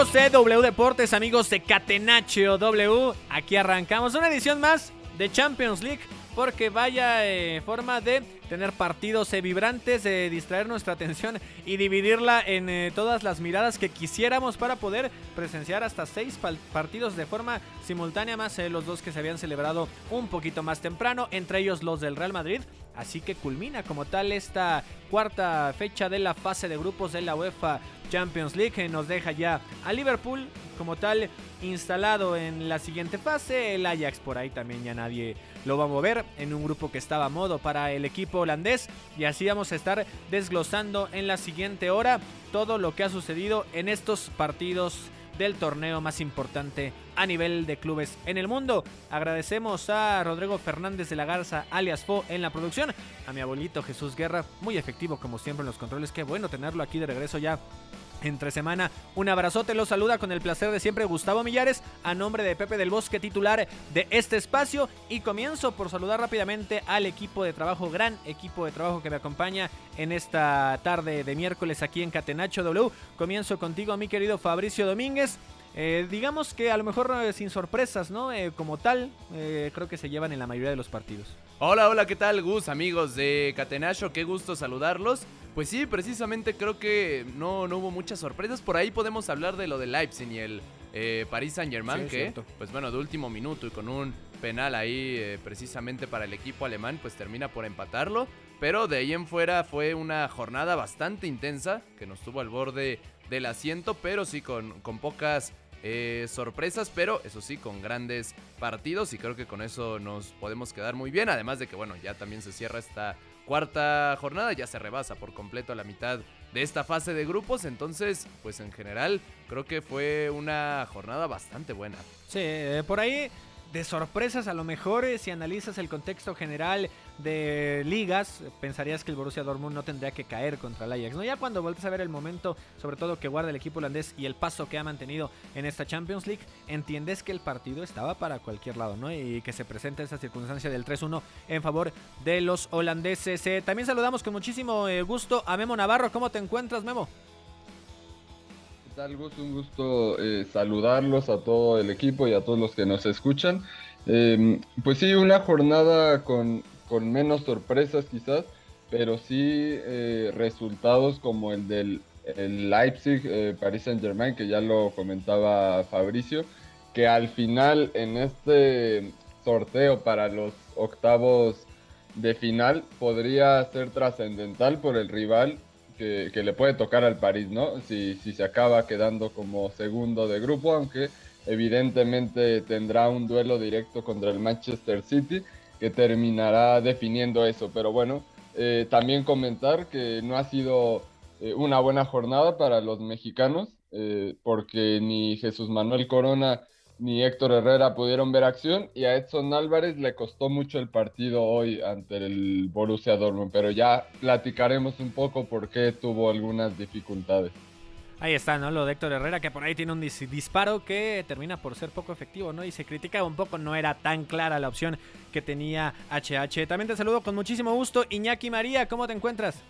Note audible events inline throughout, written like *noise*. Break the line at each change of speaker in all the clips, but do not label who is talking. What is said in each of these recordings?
Amigos de W Deportes, amigos de Catenacho W. Aquí arrancamos una edición más de Champions League porque vaya eh, forma de tener partidos eh, vibrantes, de distraer nuestra atención y dividirla en eh, todas las miradas que quisiéramos para poder presenciar hasta seis partidos de forma simultánea, más los dos que se habían celebrado un poquito más temprano, entre ellos los del Real Madrid. Así que culmina como tal esta cuarta fecha de la fase de grupos de la UEFA Champions League. que Nos deja ya a Liverpool como tal instalado en la siguiente fase. El Ajax por ahí también ya nadie lo va a mover en un grupo que estaba a modo para el equipo holandés. Y así vamos a estar desglosando en la siguiente hora todo lo que ha sucedido en estos partidos del torneo más importante a nivel de clubes en el mundo. Agradecemos a Rodrigo Fernández de la Garza, alias Fo, en la producción. A mi abuelito Jesús Guerra, muy efectivo como siempre en los controles. Qué bueno tenerlo aquí de regreso ya entre semana. Un abrazote, lo saluda con el placer de siempre Gustavo Millares, a nombre de Pepe del Bosque, titular de este espacio. Y comienzo por saludar rápidamente al equipo de trabajo, gran equipo de trabajo que me acompaña en esta tarde de miércoles aquí en Catenacho W. Comienzo contigo, mi querido Fabricio Domínguez. Eh, digamos que a lo mejor eh, sin sorpresas, ¿no? Eh, como tal, creo que se llevan en la mayoría de los partidos.
Hola, hola, ¿qué tal, Gus? Amigos de Catenacho, qué gusto saludarlos. Pues sí, precisamente creo que no, no hubo muchas sorpresas. Por ahí podemos hablar de lo de Leipzig y el eh, Paris Saint Germain,
Sí, es
que,
cierto.
pues bueno, de último minuto y con un penal ahí eh, precisamente para el equipo alemán, pues termina por empatarlo. Pero de ahí en fuera fue una jornada bastante intensa que nos tuvo al borde del asiento, pero sí con, con pocas eh, sorpresas, pero eso sí, con grandes partidos y creo que con eso nos podemos quedar muy bien. Además de que, bueno, ya también se cierra esta cuarta jornada, ya se rebasa por completo la mitad de esta fase de grupos, entonces, pues en general creo que fue una jornada bastante buena.
Sí, eh, por ahí de sorpresas a lo mejor eh, si analizas el contexto general de ligas, pensarías que el Borussia Dortmund no tendría que caer contra el Ajax. No, ya cuando vuelves a ver el momento, sobre todo que guarda el equipo holandés y el paso que ha mantenido en esta Champions League, entiendes que el partido estaba para cualquier lado, ¿no? Y que se presenta esa circunstancia del 3-1 en favor de los holandeses. Eh, también saludamos con muchísimo eh, gusto a Memo Navarro. ¿Cómo te encuentras, Memo?
¿Qué tal, Gus? Un gusto eh, saludarlos a todo el equipo y a todos los que nos escuchan. Eh, pues sí, una jornada con, con menos sorpresas quizás, pero sí eh, resultados como el del el Leipzig, eh, Paris Saint Germain, que ya lo comentaba Fabricio, que al final en este sorteo para los octavos de final podría ser trascendental por el rival que, le puede tocar al París, ¿no? Si, si se acaba quedando como segundo de grupo, aunque evidentemente tendrá un duelo directo contra el Manchester City que terminará definiendo eso. Pero bueno, eh, también comentar que no ha sido eh, una buena jornada para los mexicanos, eh, porque ni Jesús Manuel Corona ni Héctor Herrera pudieron ver acción y a Edson Álvarez le costó mucho el partido hoy ante el Borussia Dortmund, pero ya platicaremos un poco por qué tuvo algunas dificultades.
Ahí está, ¿no? Lo de Héctor Herrera, que por ahí tiene un dis- disparo que termina por ser poco efectivo, ¿no? Y se critica un poco, no era tan clara la opción que tenía HH. También te saludo con muchísimo gusto. Iñaki María, ¿cómo te encuentras?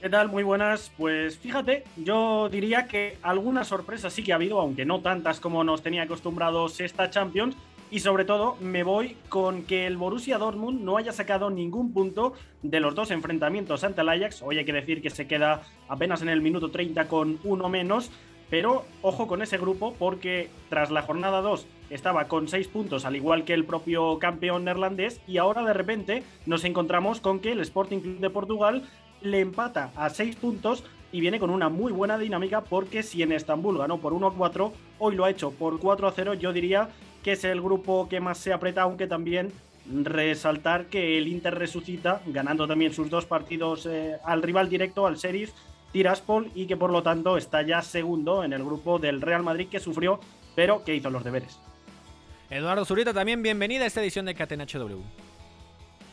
¿Qué tal? Muy buenas. Pues fíjate, yo diría que algunas sorpresas sí que ha habido, aunque no tantas como nos tenía acostumbrados esta Champions. Y sobre todo me voy con que el Borussia Dortmund no haya sacado ningún punto de los dos enfrentamientos ante el Ajax. Hoy hay que decir que se queda apenas en el minuto 30 con uno menos. Pero ojo con ese grupo porque tras la jornada 2 estaba con 6 puntos, al igual que el propio campeón neerlandés, y ahora de repente nos encontramos con que el Sporting Club de Portugal le empata a 6 puntos y viene con una muy buena dinámica porque si en Estambul ganó por 1 a 4, hoy lo ha hecho por 4 a 0, yo diría que es el grupo que más se aprieta, aunque también resaltar que el Inter resucita, ganando también sus dos partidos eh, al rival directo, al Sheriff Tiraspol, y que por lo tanto está ya segundo en el grupo del Real Madrid que sufrió, pero que hizo los deberes.
Eduardo Zurita, también bienvenida a esta edición de HW.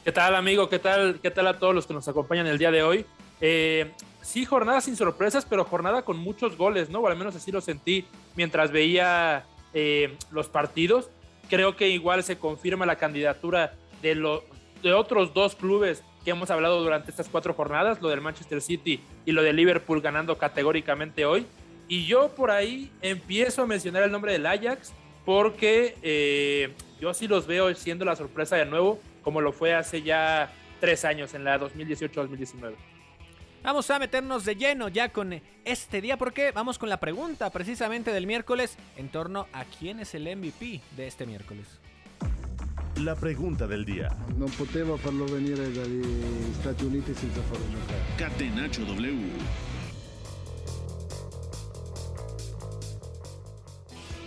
¿Qué tal, amigo? ¿Qué tal? ¿Qué tal a todos los que nos acompañan el día de hoy? Eh, sí, jornada sin sorpresas, pero jornada con muchos goles, ¿no? O al menos así lo sentí mientras veía eh, los partidos. Creo que igual se confirma la candidatura de, los de otros dos clubes que hemos hablado durante estas cuatro jornadas, lo del Manchester City y lo de Liverpool ganando categóricamente hoy. Y yo por ahí empiezo a mencionar el nombre del Ajax porque eh, yo sí los veo siendo la sorpresa de nuevo, como lo fue hace ya tres años, en la 2018-2019.
Vamos a meternos de lleno ya con este día porque vamos con la pregunta precisamente del miércoles en torno a quién es el MVP de este miércoles.
La pregunta del día.
No poteva farlo venire dagli Stati Uniti senza farlo giocare.
Catenaccio W.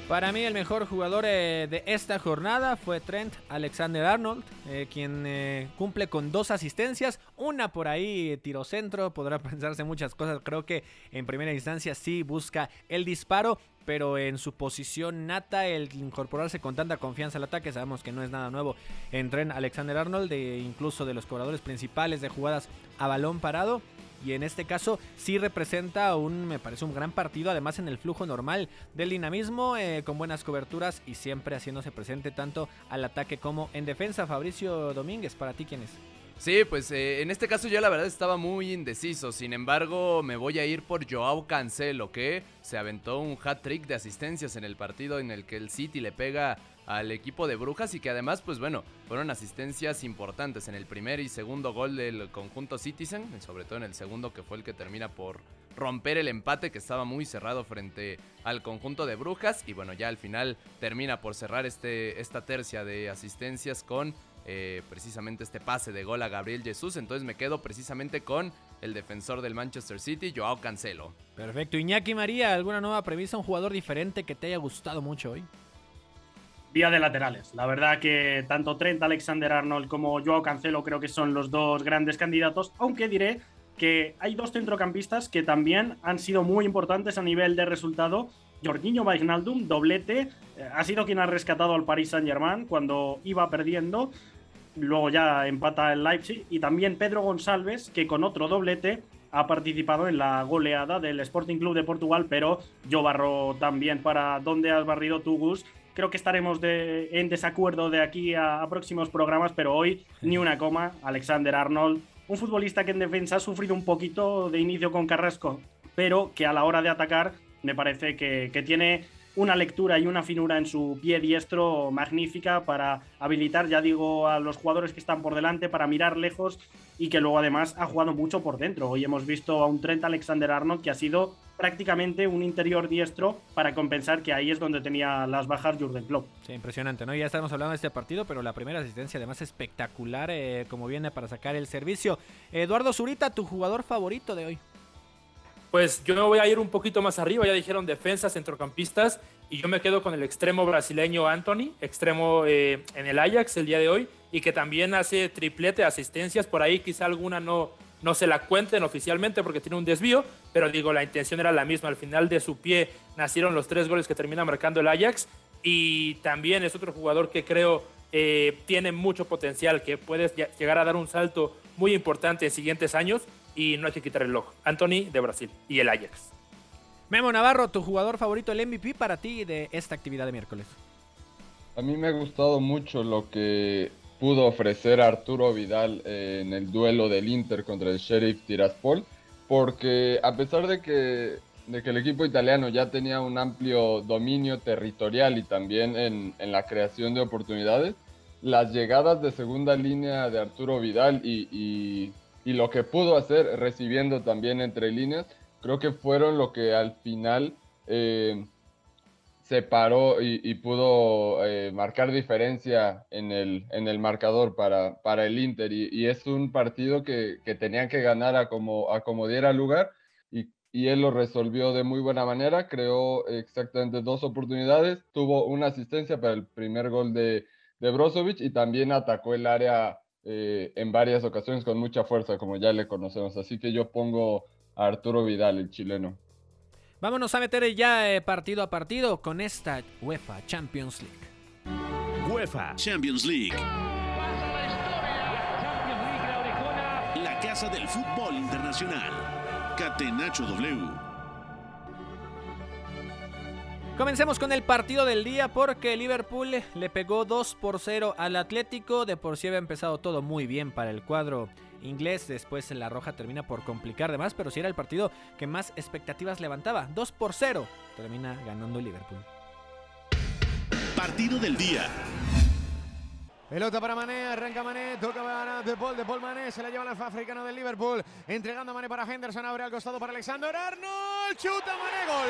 Para mí el mejor jugador eh, de esta jornada fue Trent Alexander Arnold, eh, quien eh, cumple con dos asistencias, una por ahí tiro centro, podrá *laughs* pensarse muchas cosas, creo que en primera instancia sí busca el disparo, pero en su posición nata, el incorporarse con tanta confianza al ataque, sabemos que no es nada nuevo en Trent Alexander Arnold, incluso de los cobradores principales de jugadas a balón parado y en este caso sí representa un, me parece un gran partido, además en el flujo normal del dinamismo, eh, con buenas coberturas y siempre haciéndose presente tanto al ataque como en defensa. Fabricio Domínguez, para ti quién es?
Sí, pues eh, en este caso yo la verdad estaba muy indeciso, sin embargo me voy a ir por Joao Cancelo, que se aventó un hat-trick de asistencias en el partido en el que el City le pega al equipo de Brujas y que además, pues bueno, fueron asistencias importantes en el primer y segundo gol del conjunto Citizen, sobre todo en el segundo que fue el que termina por romper el empate que estaba muy cerrado frente al conjunto de Brujas y bueno, ya al final termina por cerrar este, esta tercia de asistencias con eh, precisamente este pase de gol a Gabriel Jesús, entonces me quedo precisamente con el defensor del Manchester City, Joao Cancelo.
Perfecto, Iñaki María, ¿alguna nueva premisa, un jugador diferente que te haya gustado mucho hoy?
Vía de laterales. La verdad que tanto Trent Alexander Arnold como Joao Cancelo creo que son los dos grandes candidatos, aunque diré que hay dos centrocampistas que también han sido muy importantes a nivel de resultado. Jorginho Wijnaldum, doblete, eh, ha sido quien ha rescatado al Paris Saint-Germain cuando iba perdiendo, luego ya empata el Leipzig, y también Pedro González, que con otro doblete ha participado en la goleada del Sporting Club de Portugal, pero yo barro también para dónde has barrido tú, Gus, creo que estaremos en desacuerdo de aquí a, próximos programas, pero hoy ni una coma. Alexander Arnold, un futbolista que en defensa ha sufrido un poquito de inicio con Carrasco, pero que a la hora de atacar me parece que, que tiene una lectura y una finura en su pie diestro magnífica para habilitar, ya digo, a los jugadores que están por delante, para mirar lejos y que luego además ha jugado mucho por dentro. Hoy hemos visto a un Trent Alexander Arnold que ha sido prácticamente un interior diestro para compensar que ahí es donde tenía las bajas Jurgen Klopp.
Sí, impresionante, ¿no? Ya estamos hablando de este partido, pero la primera asistencia además espectacular, eh, como viene para sacar el servicio. Eduardo Zurita, tu jugador favorito de hoy.
Pues yo me voy a ir un poquito más arriba, ya dijeron defensas, centrocampistas, y yo me quedo con el extremo brasileño Anthony, extremo eh, en el Ajax el día de hoy, y que también hace triplete asistencias, por ahí quizá alguna no, no se la cuenten oficialmente porque tiene un desvío, pero digo, la intención era la misma. Al final de su pie nacieron los tres goles que termina marcando el Ajax y también es otro jugador que creo eh, tiene mucho potencial, que puede llegar a dar un salto muy importante en siguientes años y no hay que quitar el ojo. Anthony de Brasil y el Ajax.
Memo Navarro, tu jugador favorito, el MVP para ti de esta actividad de miércoles.
A mí me ha gustado mucho lo que pudo ofrecer Arturo Vidal eh, en el duelo del Inter contra el Sheriff Tiraspol, porque a pesar de que, de que el equipo italiano ya tenía un amplio dominio territorial y también en, en la creación de oportunidades, las llegadas de segunda línea de Arturo Vidal y, y, y lo que pudo hacer recibiendo también entre líneas, creo que fueron lo que al final eh, se paró y, pudo eh, marcar diferencia en el, en el marcador para, para el Inter. Y, es un partido que, que, tenían que ganar a como, a como diera lugar y, y, él lo resolvió de muy buena manera. Creó exactamente dos oportunidades, tuvo una asistencia para el primer gol de, de Brozovic y también atacó el área eh, en varias ocasiones con mucha fuerza, como ya le conocemos. Así que yo pongo a Arturo Vidal, el chileno.
Vámonos a meter ya eh, partido a partido con esta UEFA Champions League.
UEFA Champions League. La casa del fútbol internacional. Catenacho W.
Comencemos con el partido del día porque Liverpool le pegó 2 por 0 al Atlético. De por sí había empezado todo muy bien para el cuadro inglés. Después la roja termina por complicar de más, pero sí era el partido que más expectativas levantaba. 2 por 0 termina ganando Liverpool.
Partido del día.
Pelota para Mané, arranca Mané, toca para De Paul, De Paul Mané, se la lleva el africano del Liverpool, entregando a Mané para Henderson, abre al costado para Alexander Arnold, chuta Mané, gol.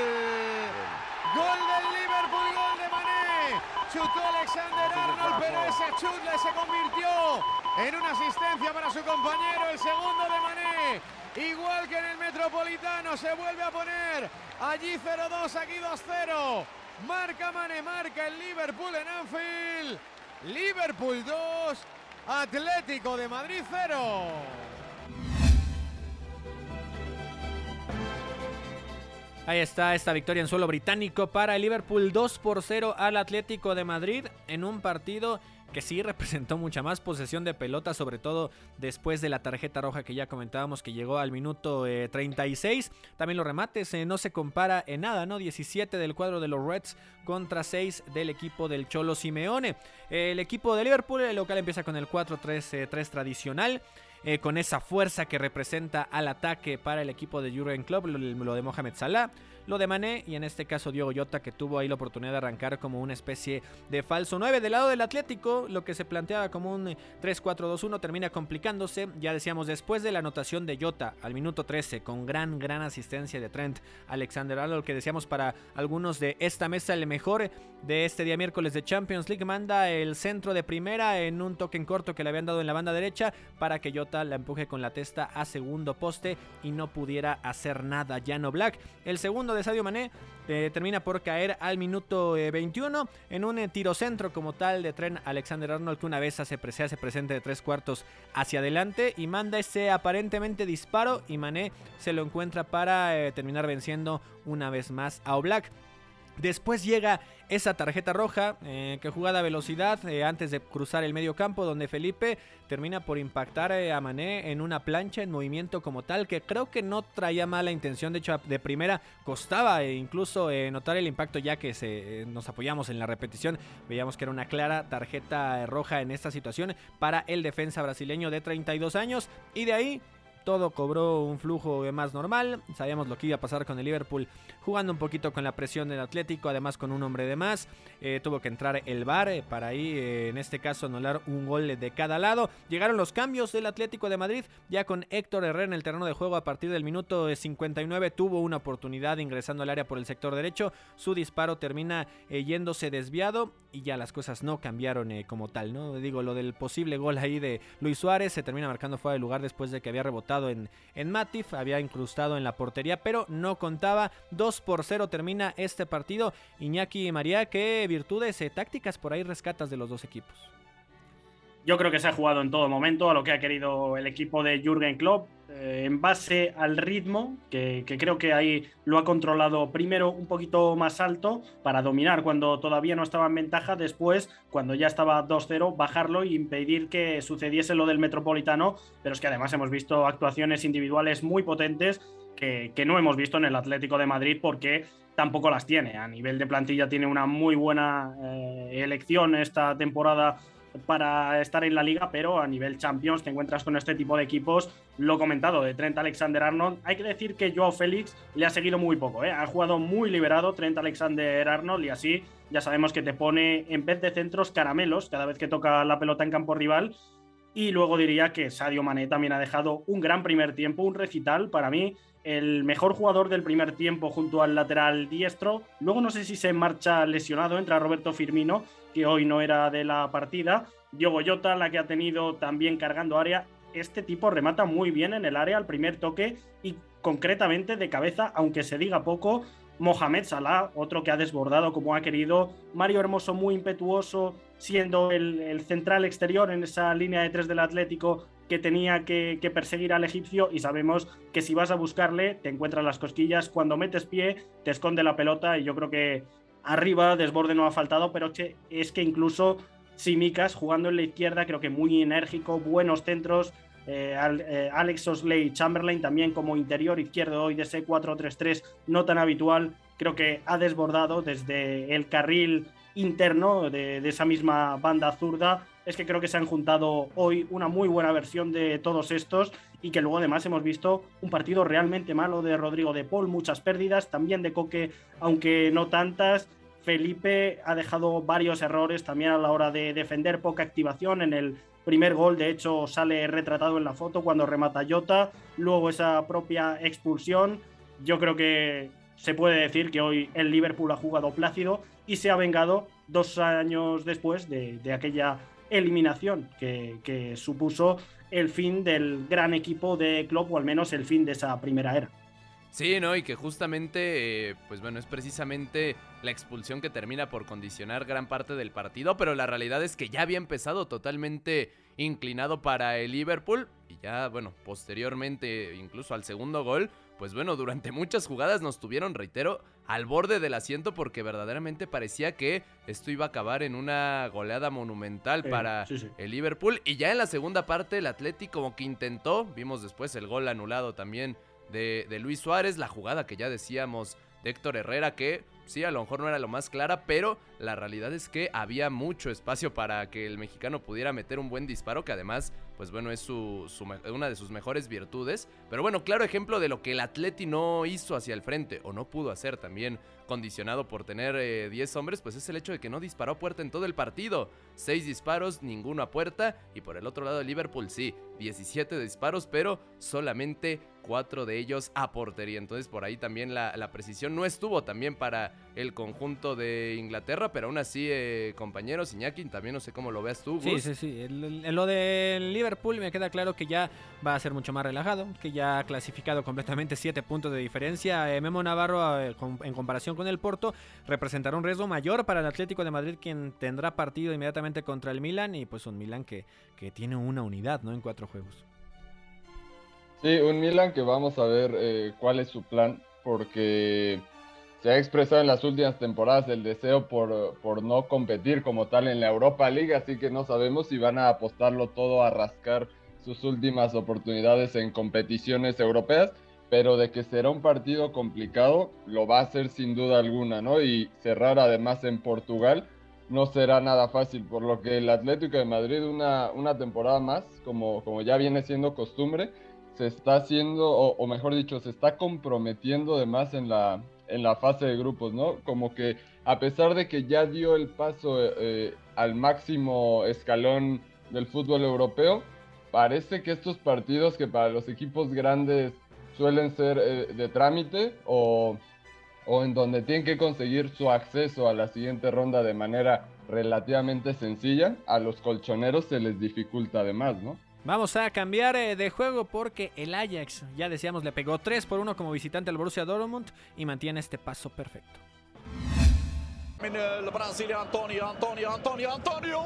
Gol del Liverpool, gol de Mané. Chutó Alexander Arnold, pero ese chutle se convirtió en una asistencia para su compañero, el segundo de Mané. Igual que en el Metropolitano, se vuelve a poner allí 0-2, aquí 2-0. Marca Mané, marca el Liverpool en Anfield. Liverpool 2, Atlético de Madrid 0.
Ahí está esta victoria en suelo británico para el Liverpool 2 por 0 al Atlético de Madrid en un partido que sí *laughs* representó mucha más posesión de pelota, sobre todo después de la tarjeta roja que ya comentábamos que llegó al minuto 36. Eh, También los remates eh, no se compara en nada, ¿no? 17 del cuadro de los Reds contra 6 del equipo del Cholo Simeone. El equipo de Liverpool, el local empieza con el 4-3-3 eh, tradicional. con esa fuerza que representa al ataque para el equipo de Jurgen Klopp, lo de Mohamed Salah lo de Mané y en este caso Diogo Jota que tuvo ahí la oportunidad de arrancar como una especie de falso 9. Del lado del Atlético, lo que se planteaba como un 3-4-2-1 termina complicándose. Ya decíamos, después de la anotación de Jota al minuto 13 con gran, gran asistencia de Trent Alexander Arnold, que decíamos para algunos de esta mesa el mejor de este día miércoles de Champions League, manda el centro de primera en un toque en corto que le habían dado en la banda derecha para que Jota la empuje con la testa a segundo poste y no pudiera hacer nada. no Black, el segundo de Mané eh, termina por caer al minuto 21 eh, en un eh, tiro centro como tal de tren Alexander Arnold que una vez se hace presente de tres cuartos hacia adelante y manda ese aparentemente disparo y Mané se lo encuentra para terminar venciendo una vez más a Oblak. Después llega esa tarjeta roja eh, que jugada a velocidad eh, antes de cruzar el medio campo donde Felipe termina por impactar eh, a Mané en una plancha en movimiento como tal que creo que no traía mala intención. De hecho de primera costaba incluso notar el impacto ya que se, nos apoyamos en la repetición. Veíamos que era una clara tarjeta roja en esta situación para el defensa brasileño de 32 años y de ahí todo cobró un flujo más normal. Sabíamos lo que iba a pasar con el Liverpool jugando un poquito con la presión del Atlético, además con un hombre de más. Eh, tuvo que entrar el VAR eh, para ahí, eh, en este caso, anular un gol de cada lado. Llegaron los cambios del Atlético de Madrid, ya con Héctor Herrera en el terreno de juego a partir del minuto 59. Tuvo una oportunidad ingresando al área por el sector derecho. Su disparo termina yéndose desviado y ya las cosas no cambiaron como tal, ¿no? Digo, lo del posible gol ahí de Luis Suárez se termina marcando fuera de lugar después de que había rebotado en, en Matif, había incrustado en la portería, pero no contaba. 2 por 0 termina este partido. Iñaki y María, ¿qué virtudes eh, tácticas por ahí rescatas de los dos equipos?
Yo creo que se ha jugado en todo momento a lo que ha querido el equipo de Jürgen Klopp, eh, en base al ritmo, que, creo que ahí lo ha controlado primero un poquito más alto para dominar cuando todavía no estaba en ventaja, después, cuando ya estaba 2-0, bajarlo y impedir que sucediese lo del Metropolitano, pero es que además hemos visto actuaciones individuales muy potentes que, no hemos visto en el Atlético de Madrid porque tampoco las tiene. A nivel de plantilla tiene una muy buena eh, elección esta temporada para estar en la liga, pero a nivel Champions te encuentras con este tipo de equipos, lo comentado, de Trent Alexander Arnold. Hay que decir que Joao Félix le ha seguido muy poco, ¿eh? ha jugado muy liberado Trent Alexander Arnold y así ya sabemos que te pone en vez de centros caramelos cada vez que toca la pelota en campo rival Y luego diría que Sadio Mané también ha dejado un gran primer tiempo, un recital para mí, el mejor jugador del primer tiempo junto al lateral diestro. Luego no sé si se marcha lesionado, entra Roberto Firmino, que hoy no era de la partida. Diogo Jota, la que ha tenido también cargando área. Este tipo remata muy bien en el área al primer toque y concretamente de cabeza, aunque se diga poco, Mohamed Salah, otro que ha desbordado como ha querido, Mario Hermoso muy impetuoso, siendo el, central exterior en esa línea de tres del Atlético que tenía que, perseguir al egipcio y sabemos que si vas a buscarle te encuentras las cosquillas, cuando metes pie te esconde la pelota y yo creo que arriba desborde no ha faltado, pero es que incluso Simicas jugando en la izquierda creo que muy enérgico, buenos centros, eh, eh, Alex Osley Chamberlain también como interior izquierdo hoy de ese 4-3-3 no tan habitual, creo que ha desbordado desde el carril interno de, esa misma banda zurda. Es que creo que se han juntado hoy una muy buena versión de todos estos y que luego además hemos visto un partido realmente malo de Rodrigo de Paul, muchas pérdidas, también de Coque, aunque no tantas. Felipe ha dejado varios errores también a la hora de defender, poca activación en el primer gol, de hecho, sale retratado en la foto cuando remata Jota, luego esa propia expulsión. Yo creo que se puede decir que hoy el Liverpool ha jugado plácido y se ha vengado dos años después de, aquella eliminación que, supuso el fin del gran equipo de Klopp o al menos el fin de esa primera era.
Sí, ¿no? Y que justamente, eh, pues bueno, es precisamente la expulsión que termina por condicionar gran parte del partido, pero la realidad es que ya había empezado totalmente inclinado para el Liverpool y ya, bueno, posteriormente, incluso al segundo gol, pues bueno, durante muchas jugadas nos tuvieron, reitero, al borde del asiento porque verdaderamente parecía que esto iba a acabar en una goleada monumental para el Liverpool. Y ya en la segunda parte el Atlético como que intentó, vimos después el gol anulado también de, de Luis Suárez, la jugada que ya decíamos de Héctor Herrera que sí, a lo mejor no era lo más clara, pero la realidad es que había mucho espacio para que el mexicano pudiera meter un buen disparo, que además, pues bueno, es su, una de sus mejores virtudes. Pero bueno, claro ejemplo de lo que el Atleti no hizo hacia el frente, o no pudo hacer también, condicionado por tener 10 eh, hombres, pues es el hecho de que no disparó a puerta en todo el partido. 6 disparos, ninguno a puerta, y por el otro lado Liverpool sí, 17 disparos, pero solamente 4 de ellos a portería. Entonces por ahí también la, la precisión no estuvo también para el conjunto de Inglaterra, pero aún así, eh, compañeros, Iñaki, también no sé cómo lo veas tú.
Sí, sí, sí. En lo del Liverpool me queda claro que ya va a ser mucho más relajado, que ya ha clasificado completamente 7 puntos de diferencia. Eh, Memo Navarro, eh, en comparación con el Porto, representará un riesgo mayor para el Atlético de Madrid, quien tendrá partido inmediatamente contra el Milan, y pues un Milan que, que tiene una unidad, ¿no? En cuatro juegos.
Sí, un Milan que vamos a ver cuál es su plan, porque se ha expresado en las últimas temporadas el deseo por, por, no competir como tal en la Europa League, así que no sabemos si van a apostarlo todo a rascar sus últimas oportunidades en competiciones europeas, pero de que será un partido complicado, lo va a ser sin duda alguna, ¿no? Y cerrar además en Portugal no será nada fácil, por lo que el Atlético de Madrid una, una temporada más, como, como ya viene siendo costumbre, se está haciendo, o, o mejor dicho, se está comprometiendo además en la, en la fase de grupos, ¿no? Como que a pesar de que ya dio el paso eh, al máximo escalón del fútbol europeo, parece que estos partidos que para los equipos grandes suelen ser eh, de trámite o, o en donde tienen que conseguir su acceso a la siguiente ronda de manera relativamente sencilla, a los colchoneros se les dificulta además, ¿no?
Vamos a cambiar eh, de juego porque el Ajax, ya decíamos, le pegó 3 por 1 como visitante al Borussia Dortmund y mantiene este paso perfecto. Antonio, Antonio, Antonio, Antonio,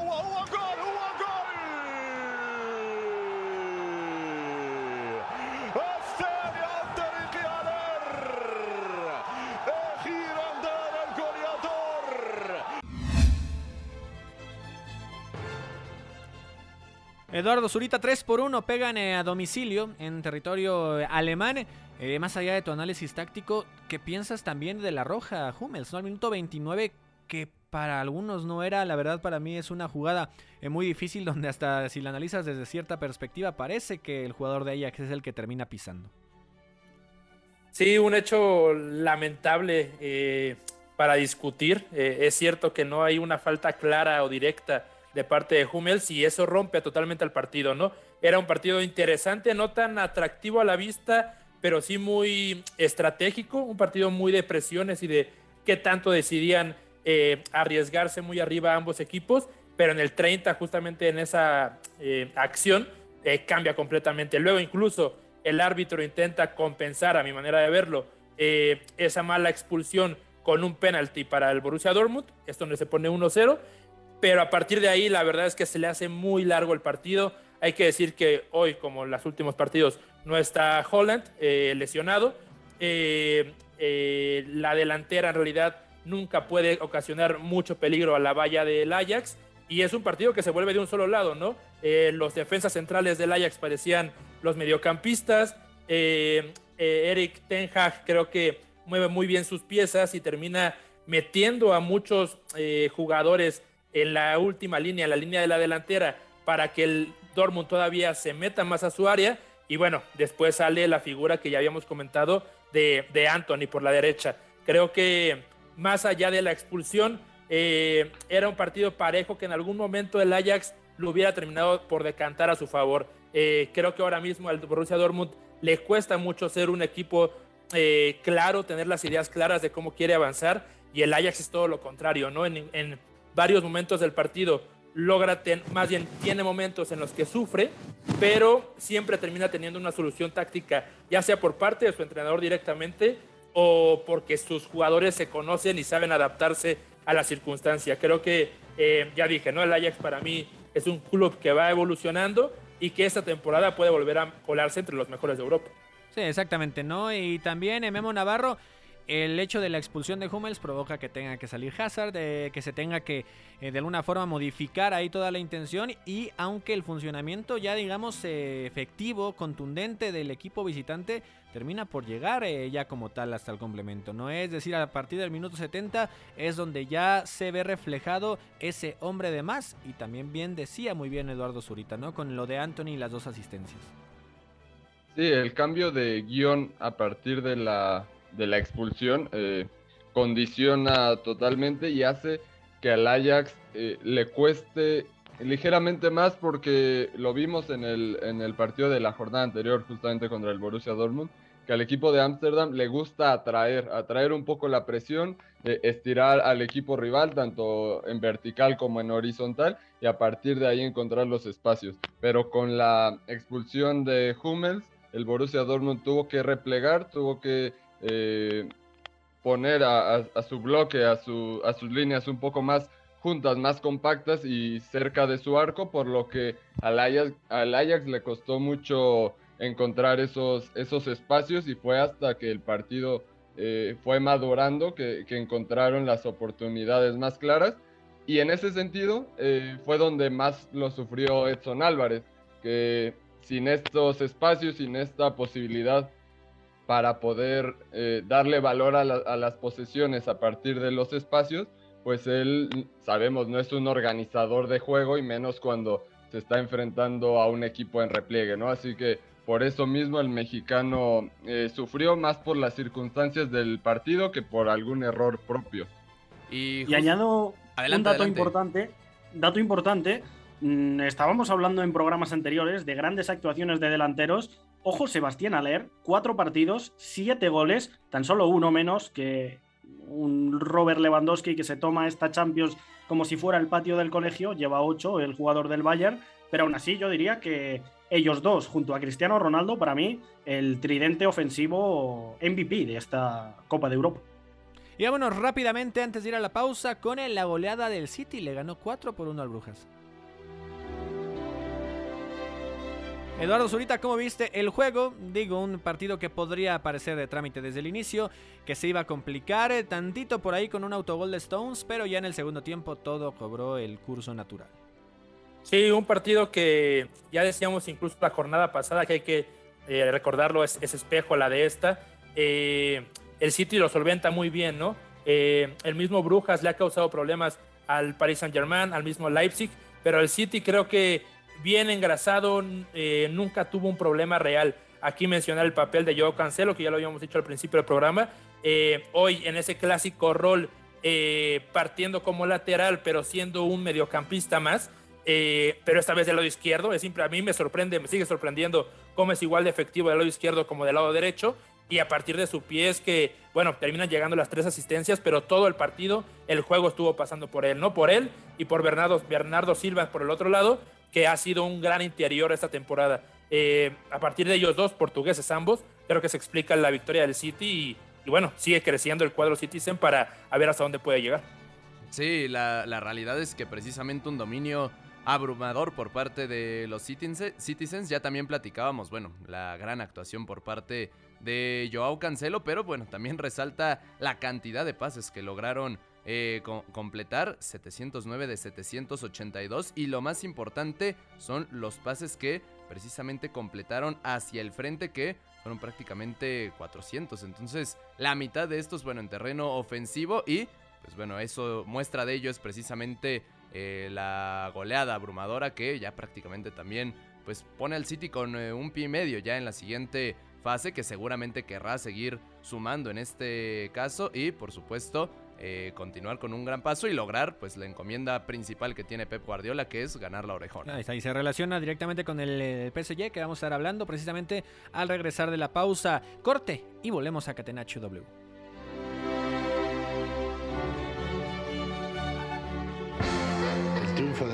Eduardo Zurita 3 por 1 pegan eh, a domicilio en territorio eh, alemán. Eh, más allá de tu análisis táctico, ¿qué piensas también de la roja Hummels? ¿no? Al minuto 29, que para algunos no era, la verdad para mí es una jugada muy difícil *laughs* donde hasta si la analizas desde cierta perspectiva parece que el jugador de Ajax es el que termina pisando.
Sí, un hecho lamentable para discutir. es cierto que no hay una falta clara o directa de parte de Hummels y eso rompe totalmente el partido, ¿no? Era un partido interesante, no tan atractivo a la vista, pero sí muy estratégico, un partido muy de presiones y de qué tanto decidían eh, arriesgarse muy arriba ambos equipos, pero en el 30 justamente en esa eh, acción eh, cambia completamente. Luego incluso el árbitro intenta compensar, a mi manera de verlo, esa mala expulsión con un penalti para el Borussia Dortmund, es donde se pone 1-0, pero a partir de ahí la verdad es que se le hace muy largo el partido. Hay que decir que hoy, como en los últimos partidos, no está Holland lesionado. la delantera en realidad nunca puede ocasionar mucho peligro a la valla del Ajax. Y es un partido que se vuelve de un solo lado, ¿no? Eh, los defensas centrales del Ajax parecían los mediocampistas. Eh, eh, Eric Ten Hag creo que mueve muy bien sus piezas y termina metiendo a muchos jugadores en la última línea, en la línea de la delantera, para que el Dortmund todavía se meta más a su área. Y bueno, después sale la figura que ya habíamos comentado de, de Anthony por la derecha. Creo que más allá de la expulsión. Eh, era un partido parejo que en algún momento el Ajax lo hubiera terminado por decantar a su favor. Eh, creo que ahora mismo al Borussia Dortmund le cuesta mucho ser un equipo eh, claro, tener las ideas claras de cómo quiere avanzar y el Ajax es todo lo contrario, ¿no? En, varios momentos del partido logra, más bien tiene momentos en los que sufre, pero siempre termina teniendo una solución táctica, ya sea por parte de su entrenador directamente o porque sus jugadores se conocen y saben adaptarse a la circunstancia. Creo que, eh, ya dije, ¿no? El Ajax para mí es un club que va evolucionando y que esta temporada puede volver a colarse entre los mejores de Europa.
Sí, exactamente, ¿no? Y también Memo Navarro el hecho de la expulsión de Hummels provoca que tenga que salir Hazard, que se tenga que eh, de alguna forma modificar ahí toda la intención y aunque el funcionamiento ya digamos efectivo, contundente del equipo visitante termina por llegar eh, ya como tal hasta el complemento, ¿no? Es decir, a partir del minuto 70 es donde ya se ve reflejado ese hombre de más y también bien decía muy bien Eduardo Zurita, ¿no? Con lo de Anthony y las dos asistencias.
Sí, el cambio de guion a partir de la de la expulsión eh, condiciona totalmente y hace que al Ajax eh, le cueste ligeramente más porque lo vimos en el, en el partido de la jornada anterior justamente contra el Borussia Dortmund que al equipo de Ámsterdam le gusta atraer, atraer un poco la presión, estirar al equipo rival, tanto en vertical como en horizontal, y a partir de ahí encontrar los espacios. Pero con la expulsión de Hummels, el Borussia Dortmund tuvo que replegar, tuvo que eh, poner a, su bloque, a, su, a sus líneas un poco más juntas, más compactas y cerca de su arco, por lo que al Ajax, le costó mucho encontrar esos, esos espacios y fue hasta que el partido eh, fue madurando que, encontraron las oportunidades más claras. Y en ese sentido eh, fue donde más lo sufrió Edson Álvarez, que sin estos espacios, sin esta posibilidad para poder eh, darle valor a, las posesiones a partir de los espacios, pues él, sabemos, no es un organizador de juego y menos cuando se está enfrentando a un equipo en repliegue, ¿no? Así que por eso mismo el mexicano eh, sufrió más por las circunstancias del partido que por algún error propio.
Y, añado un dato importante, dato importante, mm, estábamos hablando en programas anteriores de grandes actuaciones de delanteros Ojo, Sebastián Aller, cuatro partidos, siete goles, tan solo uno menos que un Robert Lewandowski que se toma esta Champions como si fuera el patio del colegio, lleva ocho, el jugador del Bayern, pero aún así yo diría que ellos dos, junto a Cristiano Ronaldo, para mí, el tridente ofensivo MVP de esta Copa de Europa.
Y vámonos rápidamente antes de ir a la pausa con la goleada del City, le ganó 4 por 1 al Brujas. Eduardo Zurita, ¿cómo viste el juego? Digo, un partido que podría parecer de trámite desde el inicio, que se iba a complicar eh, tantito por ahí con un autogol de Stones, pero ya en el segundo tiempo todo cobró el curso natural.
Sí, un partido que ya decíamos incluso la jornada pasada que hay que eh, recordarlo, es, espejo la de esta. Eh, el City lo solventa muy bien, ¿no? el mismo Brujas le ha causado problemas al Paris Saint Germain, al mismo Leipzig, pero el City creo que bien engrasado, eh, nunca tuvo un problema real. Aquí mencionar el papel de Joe Cancelo, que ya lo habíamos dicho al principio del programa. Eh, hoy en ese clásico rol, eh, partiendo como lateral, pero siendo un mediocampista más, pero esta vez del lado izquierdo. Es simple, a mí me sorprende, me sigue sorprendiendo cómo es igual de efectivo del lado izquierdo como del lado derecho. Y a partir de su pie es que, bueno, terminan llegando las tres asistencias, pero todo el partido, el juego estuvo pasando por él, no por él y por Bernardo, Bernardo Silva por el otro lado, que ha sido un gran interior esta temporada. Eh, a partir de ellos dos, portugueses ambos, creo que se explica la victoria del City y, bueno, sigue creciendo el cuadro Citizen para ver hasta dónde puede llegar.
Sí, la, la realidad es que precisamente un dominio abrumador por parte de los Citizens. Ya también platicábamos, bueno, la gran actuación por parte de Joao Cancelo, pero bueno, también resalta la cantidad de pases que lograron eh, completar, 709 de 782, y lo más importante son los pases que precisamente completaron hacia el frente, que fueron prácticamente 400. Entonces, la mitad de estos, bueno, en terreno ofensivo y... Pues bueno, eso muestra de ello es precisamente eh, la goleada abrumadora que ya prácticamente también pues pone al City con eh, un pie y medio ya en la siguiente fase que seguramente querrá seguir sumando en este caso y por supuesto eh, continuar con un gran paso y lograr pues la encomienda principal que tiene Pep Guardiola que es ganar la orejona.
Ahí está, y se relaciona directamente con el PSG que vamos a estar hablando precisamente al regresar de la pausa. Corte y volvemos a Catenacho W.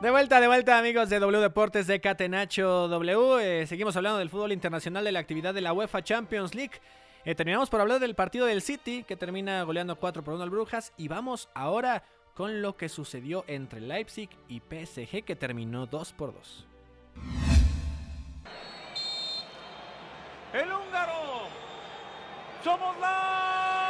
De vuelta, de vuelta amigos de W Deportes de Catenacho W. Eh, seguimos hablando del fútbol internacional de la actividad de la UEFA Champions League. Eh, terminamos por hablar del partido del City que termina goleando 4 por 1 al Brujas y vamos ahora con lo que sucedió entre Leipzig y PSG que terminó 2 por 2.
El húngaro. Somos la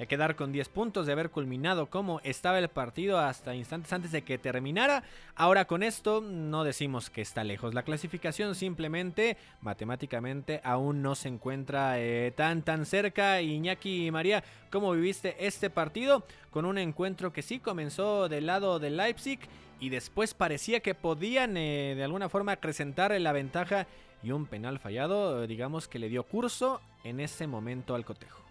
a quedar con 10 puntos de haber culminado como estaba el partido hasta instantes antes de que terminara. Ahora con esto no decimos que está lejos. La clasificación simplemente matemáticamente aún no se encuentra eh, tan tan cerca. Iñaki y María, ¿cómo viviste este partido? Con un encuentro que sí comenzó del lado de Leipzig y después parecía que podían eh, de alguna forma acrecentar la ventaja y un penal fallado, digamos que le dio curso en ese momento al cotejo.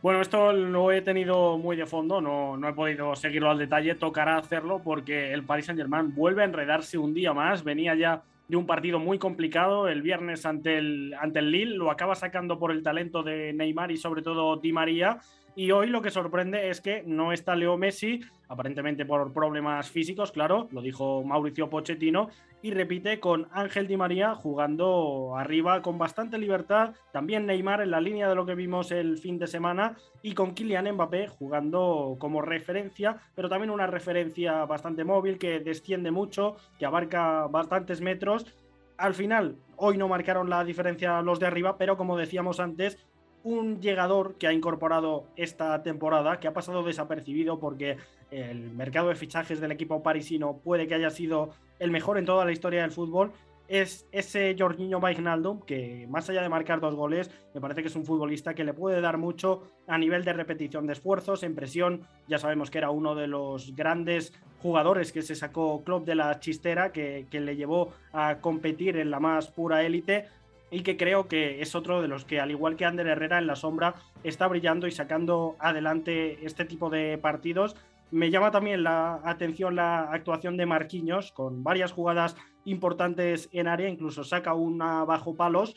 Bueno, esto lo he tenido muy de fondo, no, no he podido seguirlo al detalle, tocará hacerlo porque el Paris Saint Germain vuelve a enredarse un día más, venía ya de un partido muy complicado el viernes ante el, ante el Lille, lo acaba sacando por el talento de Neymar y sobre todo Di María y hoy lo que sorprende es que no está Leo Messi, aparentemente por problemas físicos, claro, lo dijo Mauricio Pochettino, y repite con Ángel Di María jugando arriba con bastante libertad, también Neymar en la línea de lo que vimos el fin de semana, y con Kylian Mbappé jugando como referencia, pero también una referencia bastante móvil que desciende mucho, que abarca bastantes metros. Al final, hoy no marcaron la diferencia los de arriba, pero como decíamos antes, un llegador que ha incorporado esta temporada, que ha pasado desapercibido porque el mercado de fichajes del equipo parisino puede que haya sido el mejor en toda la historia del fútbol, es ese Jorginho Wijnaldum, que más allá de marcar dos goles, me parece que es un futbolista que le puede dar mucho a nivel de repetición de esfuerzos, en presión, ya sabemos que era uno de los grandes jugadores que se sacó Club de la chistera, que, que le llevó a competir en la más pura élite, y que creo que es otro de los que, al igual que Ander Herrera en la sombra, está brillando y sacando adelante este tipo de partidos. Me llama también la atención la actuación de Marquinhos, con varias jugadas importantes en área, incluso saca una bajo palos.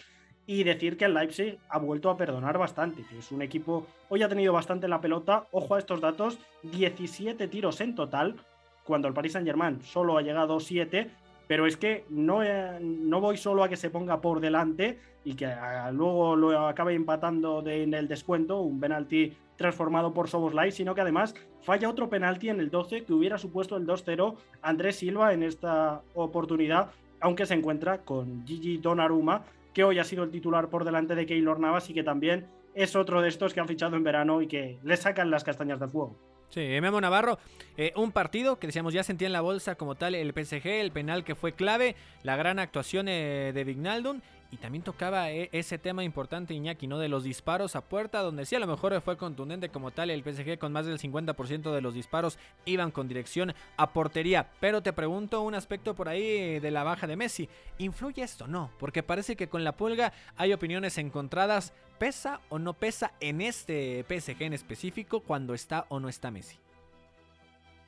y decir que el Leipzig ha vuelto a perdonar bastante, que es un equipo, hoy ha tenido bastante la pelota, ojo a estos datos, 17 tiros en total, cuando el Paris Saint Germain solo ha llegado 7, pero es que no, eh, no voy solo a que se ponga por delante y que luego lo acabe empatando en el descuento, un penalti transformado por Soboslai, sino que además falla otro penalti en el 12 que hubiera supuesto el 2-0 Andrés Silva en esta oportunidad, aunque se encuentra con Gigi Donnarumma, que hoy ha sido el titular por delante de Keylor Navas y que también es otro de estos que han fichado en verano y que le sacan las castañas del fuego.
Sí, Memo Navarro, eh, un partido que decíamos ya sentía en la bolsa como tal el PSG, el penal que fue clave, la gran actuación eh, de Vignaldum y también tocaba eh, ese tema importante, Iñaki, ¿no? De los disparos a puerta, donde sí a lo mejor fue contundente como tal. El PSG con más del 50% de los disparos iban con dirección a portería. Pero te pregunto un aspecto por ahí de la baja de Messi. ¿Influye esto? No, porque parece que con la pulga hay opiniones encontradas. ¿Pesa o no pesa en este PSG en específico cuando está o no está Messi?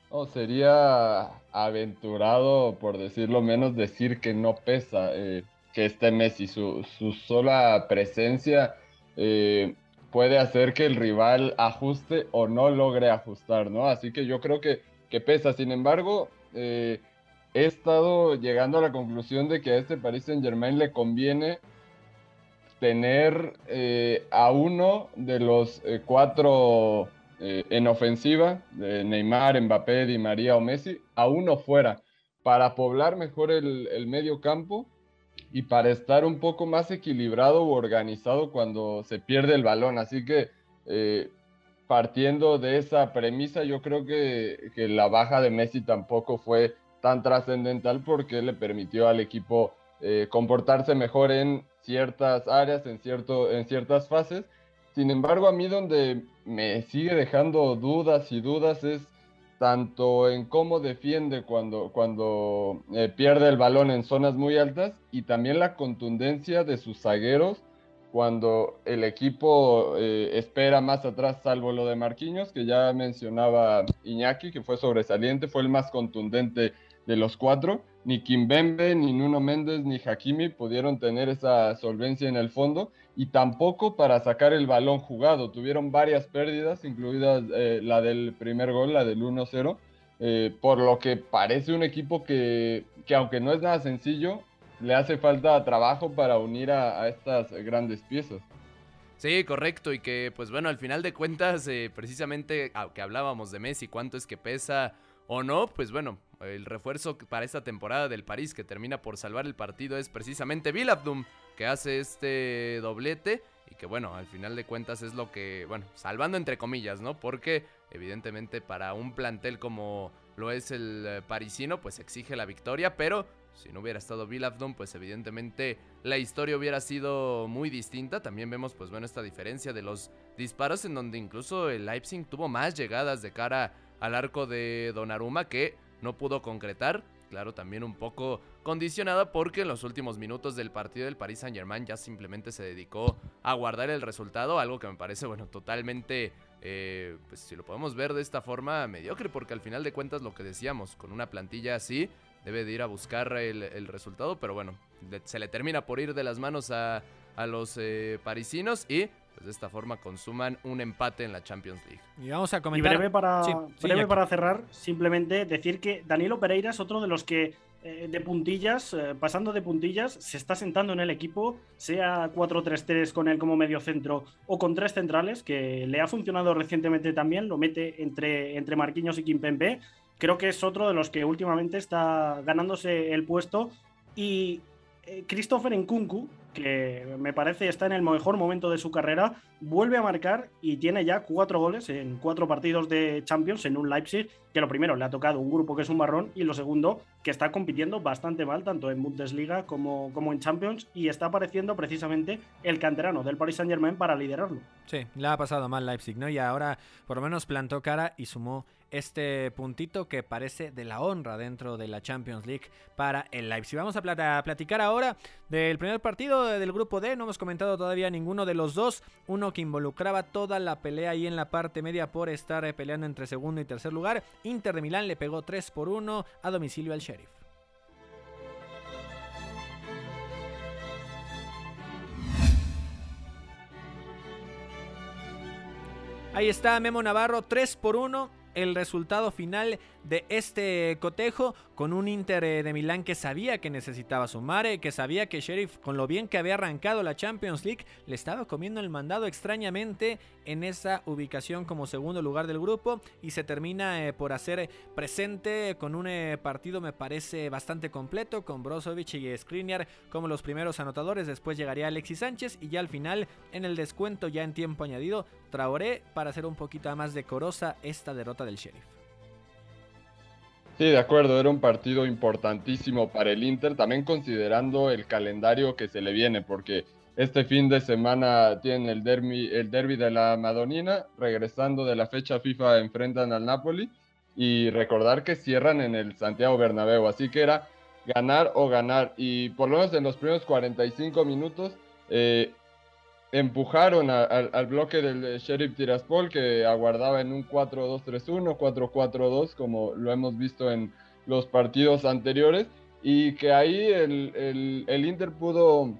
Oh, sería aventurado, por decirlo menos, decir que no pesa. Eh, que esté Messi. Su, sola presencia eh, puede hacer que el rival ajuste o no logre ajustar, ¿no? Así que yo creo que, que pesa. Sin embargo, eh, he estado llegando a la conclusión de que a este Paris Saint Germain le conviene tener eh, a uno de los cuatro en ofensiva, Neymar, Mbappé, Di María o Messi, a uno fuera, para poblar mejor el, el medio campo y para estar un poco más equilibrado o organizado cuando se pierde el balón. Así que eh, partiendo de esa premisa, yo creo que, la baja de Messi tampoco fue tan trascendental porque le permitió al equipo eh, comportarse mejor en ciertas áreas, en, cierto, en ciertas fases. Sin embargo, a mí donde me sigue dejando dudas y dudas es tanto en cómo defiende cuando, cuando eh, pierde el balón en zonas muy altas y también la contundencia de sus zagueros cuando el equipo eh, espera más atrás, salvo lo de Marquinhos, que ya mencionaba Iñaki, que fue sobresaliente, fue el más contundente de los cuatro. Ni Kimbembe, ni Nuno Méndez, ni Hakimi pudieron tener esa solvencia en el fondo y tampoco para sacar el balón jugado. Tuvieron varias pérdidas, incluidas eh, la del primer gol, la del 1-0, eh, por lo que parece un equipo que, que, aunque no es nada sencillo, le hace falta trabajo para unir a, estas grandes piezas.
Sí, correcto, y que pues bueno, al final de cuentas, eh, precisamente, aunque hablábamos de Messi, cuánto es que pesa o no, pues bueno, el refuerzo para esta temporada del París que termina por salvar el partido es precisamente Abdum que hace este doblete y que bueno, al final de cuentas es lo que, bueno, salvando entre comillas, ¿no? Porque evidentemente para un plantel como lo es el eh, parisino, pues exige la victoria, pero si no hubiera estado Abdum pues evidentemente la historia hubiera sido muy distinta. También vemos, pues bueno, esta diferencia de los disparos en donde incluso el Leipzig tuvo más llegadas de cara al arco de Donnarumma que no pudo concretar. Claro, también un poco condicionada porque en los últimos minutos del partido del Paris Saint Germain ya simplemente se dedicó a guardar el resultado, algo que me parece, bueno, totalmente, eh, pues si lo podemos ver de esta forma, mediocre, porque al final de cuentas lo que decíamos, con una plantilla así, debe de ir a buscar el, resultado, pero bueno, se le termina por ir de las manos a, los eh, parisinos y pues de esta forma consuman un empate en la Champions League.
Y vamos a comentar.
breve para, breve para cerrar, simplemente decir que Danilo Pereira es otro de los que eh, de puntillas, eh, pasando de puntillas, se está sentando en el equipo, sea 4-3-3 con él como medio centro o con tres centrales, que le ha funcionado recientemente también, lo mete entre, entre Marquinhos y Kimpembe. Creo que es otro de los que últimamente está ganándose el puesto. Y eh, Christopher Nkunku, que me parece está en el mejor momento de su carrera, vuelve a marcar y tiene ya cuatro goles en cuatro partidos de Champions en un Leipzig, que lo primero le ha tocado un grupo que es un marrón y lo segundo que está compitiendo bastante mal tanto en Bundesliga como, como en Champions y está apareciendo precisamente el canterano del Paris Saint Germain para liderarlo.
Sí, le ha pasado mal Leipzig, ¿no? Y ahora por lo menos plantó cara y sumó este puntito que parece de la honra dentro de la Champions League para el Leipzig. Vamos a, a platicar ahora del primer partido del grupo D. No hemos comentado todavía ninguno de los dos. Uno que involucraba toda la pelea ahí en la parte media por estar eh, peleando entre segundo y tercer lugar. Inter de Milán le pegó 3 por 1 a domicilio al Sheriff. Ahí está Memo Navarro, 3 por 1 el resultado final de este cotejo con un Inter eh, de Milán que sabía que necesitaba sumar, eh, que sabía que Sheriff, con lo bien que había arrancado la Champions League, le estaba comiendo el mandado extrañamente en esa ubicación como segundo lugar del grupo y se termina eh, por hacer presente con un partido me parece bastante completo con Brozovic y Skriniar como los primeros anotadores, después llegaría Alexis Sánchez y ya al final en el descuento ya en tiempo añadido Traoré para hacer un poquito más decorosa esta derrota del Sheriff.
Sí, de acuerdo, era un partido importantísimo para el Inter, también considerando el calendario que se le viene, porque este fin de semana tienen el derby, el derby de la Madonina, regresando de la fecha FIFA enfrentan al Napoli y recordar que cierran en el Santiago Bernabéu, así que era ganar o ganar y por lo menos en los primeros 45 minutos eh, empujaron al bloque del Sheriff Tiraspol que aguardaba en un 4-2-3-1, 4-4-2 como lo hemos visto en los partidos anteriores y que ahí el, el, Inter pudo,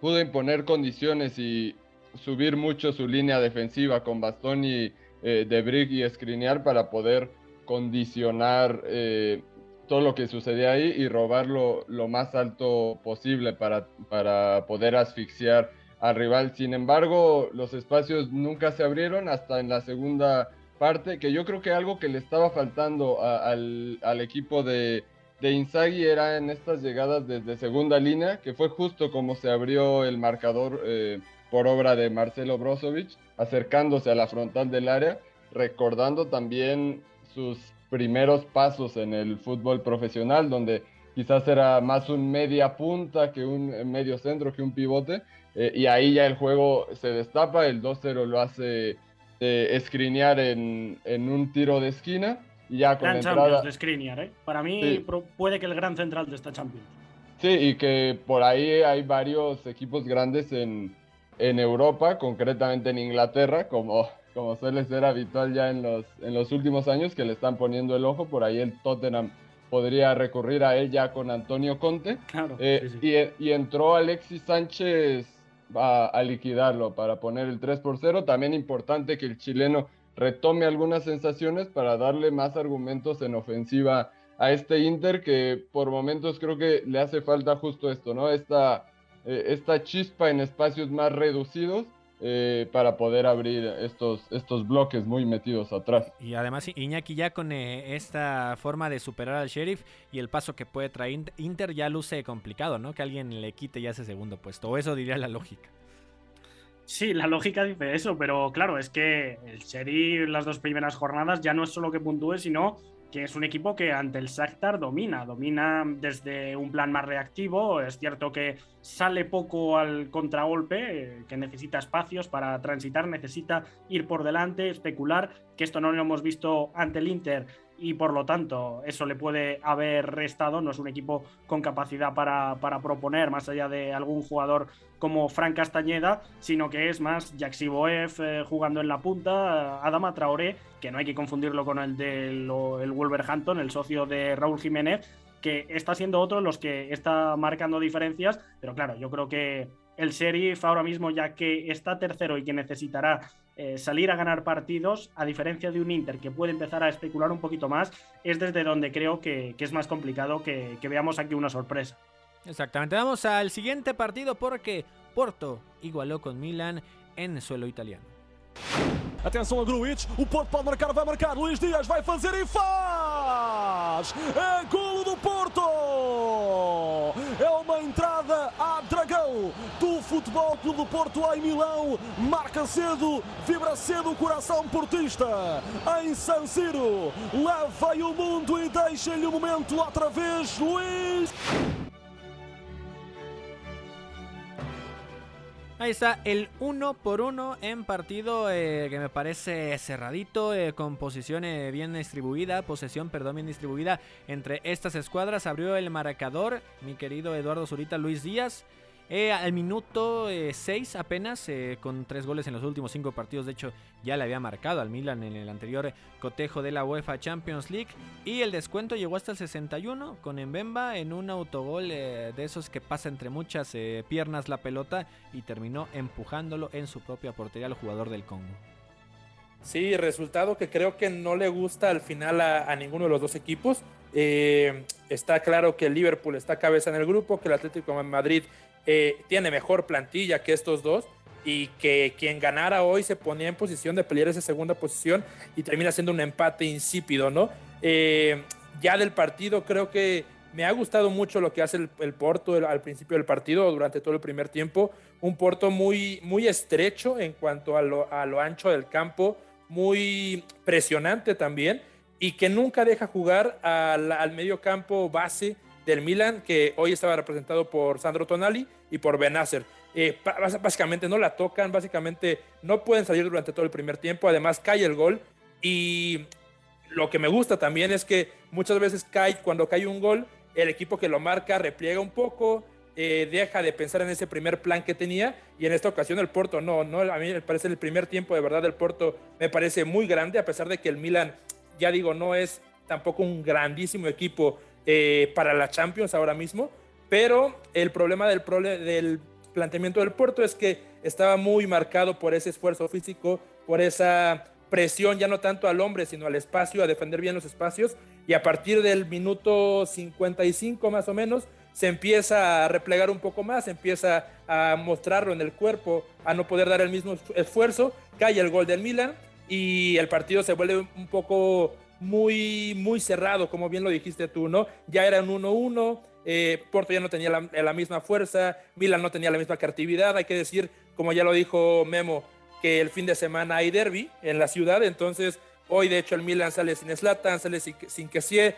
pudo imponer condiciones y subir mucho su línea defensiva con Bastoni, eh, De Brick y Skriniar para poder condicionar eh, todo lo que sucedía ahí y robarlo lo más alto posible para, para poder asfixiar al rival. Sin embargo, los espacios nunca se abrieron hasta en la segunda parte, que yo creo que algo que le estaba faltando al, equipo de, de Inzaghi era en estas llegadas desde segunda línea, que fue justo como se abrió el marcador eh, por obra de Marcelo Brozovic, acercándose a la frontal del área, recordando también sus primeros pasos en el fútbol profesional, donde quizás era más un media punta que un medio centro, que un pivote, eh, y ahí ya el juego se destapa, el 2-0 lo hace eh, escrinear en, en, un tiro de esquina. Y ya con
gran
entrada...
de Skriniar, ¿eh? Para mí puede que el gran central de esta Champions.
Sí, y que por ahí hay varios equipos grandes en, en Europa, concretamente en Inglaterra, como, como suele ser habitual ya en los, en los últimos años, que le están poniendo el ojo. Por ahí el Tottenham podría recurrir a él ya con Antonio Conte.
Claro,
eh, Y, y, entró Alexis Sánchez a, liquidarlo para poner el 3 por 0. También importante que el chileno retome algunas sensaciones para darle más argumentos en ofensiva a este Inter que por momentos creo que le hace falta justo esto, ¿no? Esta, eh, esta chispa en espacios más reducidos eh, para poder abrir estos, estos bloques muy metidos atrás.
Y además Iñaki ya con eh, esta forma de superar al sheriff y el paso que puede traer Inter ya luce complicado, ¿no? Que alguien le quite ya ese segundo puesto. O eso diría la lógica.
Sí, la lógica dice eso, pero claro, es que el Sheriff las dos primeras jornadas ya no es solo que puntúe, sino que es un equipo que ante el Shakhtar domina, domina desde un plan más reactivo, es cierto que sale poco al contragolpe, eh, que necesita espacios para transitar, necesita ir por delante, especular, que esto no lo hemos visto ante el Inter y por lo tanto eso le puede haber restado. No es un equipo con capacidad para, proponer más allá de algún jugador como Frank Castañeda, sino que es más Jaxi Boev eh, jugando en la punta, Adama Traoré, que no hay que confundirlo con el del el Wolverhampton, el socio de Raúl Jiménez, que está siendo otro los que está marcando diferencias, pero claro, yo creo que el Sheriff ahora mismo, ya que está tercero y que necesitará eh, salir a ganar partidos, a diferencia de un Inter que puede empezar a especular un poquito más, es desde donde creo que, es más complicado que, que veamos aquí una sorpresa.
Exactamente, vamos al siguiente partido porque Porto igualó con Milan en suelo italiano.
Atenção a Gruitch, o Porto pode marcar, vai marcar, Luís Dias vai fazer e faz! É golo do Porto! Do Futebol Clube do Porto em Milão. Marca cedo, vibra cedo o coração portista. Em San Siro, leva o mundo e deixa-lhe o momento outra vez, Luís.
Ahí está el uno por uno en partido eh, que me parece cerradito, eh, con posición eh, bien distribuida, posesión, perdón, bien distribuida entre estas escuadras. Abrió el marcador mi querido Eduardo Zurita Luis Díaz. Eh, al minuto 6 eh, apenas, eh, con tres goles en los últimos cinco partidos, de hecho ya le había marcado al Milan en el anterior cotejo de la UEFA Champions League. Y el descuento llegó hasta el 61 con Mbemba en un autogol de esos que pasa entre muchas piernas la pelota y terminó empujándolo en su propia portería al jugador del Congo.
Sí, resultado que creo que no le gusta al final a, ninguno de los dos equipos. Está claro que el Liverpool está cabeza en el grupo, que el Atlético Madrid eh, tiene mejor plantilla que estos dos y que quien ganara hoy se ponía en posición de pelear esa segunda posición y termina siendo un empate insípido, ¿no? Eh, ya del partido creo que me ha gustado mucho lo que hace el, Porto al principio del partido, durante todo el primer tiempo. Un Porto muy, muy estrecho en cuanto a lo, a lo ancho del campo, muy presionante también y que nunca deja jugar al, al medio campo base del Milan, que hoy estaba representado por Sandro Tonali y por Benacer. Eh, básicamente no la tocan, básicamente no pueden salir durante todo el primer tiempo, además cae el gol y lo que me gusta también es que muchas veces cae, cuando cae un gol, el equipo que lo marca repliega un poco, eh, deja de pensar en ese primer plan que tenía y en esta ocasión el Porto no, no, a mí me parece el primer tiempo de verdad del Porto me parece muy grande a pesar de que el Milan, ya digo, no es tampoco un grandísimo equipo eh, para la Champions ahora mismo, pero el problema del, planteamiento del Porto es que estaba muy marcado por ese esfuerzo físico, por esa presión ya no tanto al hombre, sino al espacio, a defender bien los espacios. Y a partir del minuto 55 más o menos, se empieza a replegar un poco más, empieza a mostrarlo en el cuerpo, a no poder dar el mismo esfuerzo. Cae el gol del Milan y el partido se vuelve un poco muy, muy cerrado, como bien lo dijiste tú, ¿no? Ya era un 1-1, eh, Porto ya no tenía la, misma fuerza, Milan no tenía la misma creatividad, hay que decir, como ya lo dijo Memo, que el fin de semana hay derby en la ciudad, entonces hoy de hecho el Milan sale sin Slatan, sale sin, sin Kessie,